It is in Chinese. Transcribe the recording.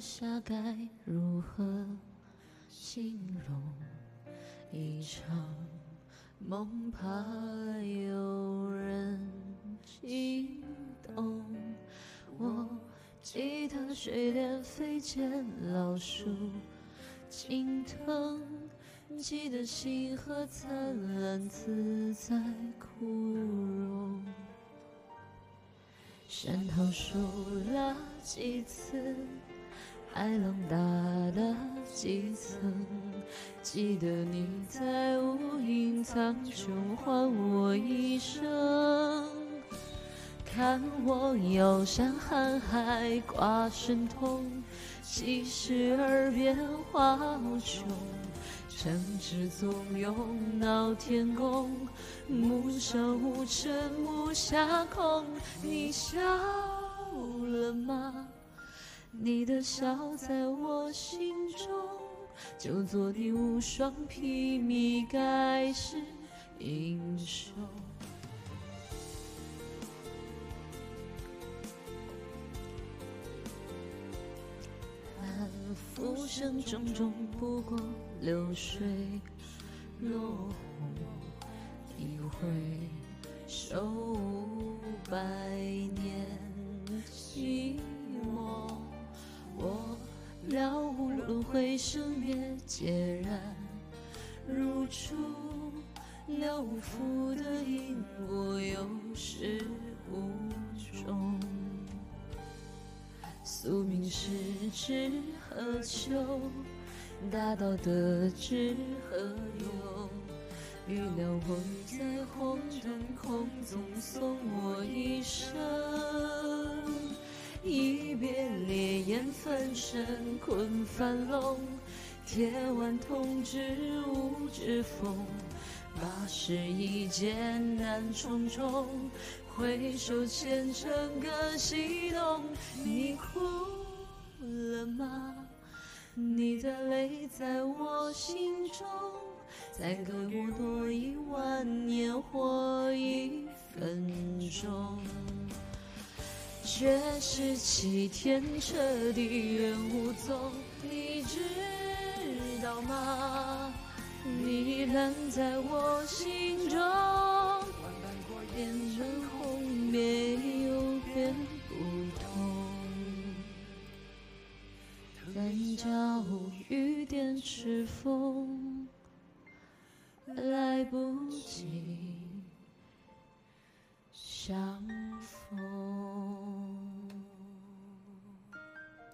下该如何形容？一场梦，怕有人惊动。我记得水莲飞溅，老树青藤，记得星河灿烂，自在枯荣。山桃树了几次，海浪打了几层，记得你在无垠苍穹唤我一声，看我遥山瀚海挂神通，几时耳边化无穷。城池纵涌闹天宫，木上无尘木下空。你笑了吗？你的笑在我心中，就做你无双披靡，盖世英雄。浮生种种，不过流水落红一回，守五百年了无轮回，生灭皆然如初，了无负的因果，有始无终。宿命是知何求？大道得知何用？预料我在红灯空中送我一生，一别烈焰焚身困樊笼，铁腕痛指无指缝，八十一艰难重重。回首前尘更西东，你哭了吗？你的泪在我心中，再给我多一万年或一分钟。绝世奇天，彻底远无踪，你知道吗？你仍在我心中。变成红，没有变不同。但叫雨点赤峰，来不及相逢。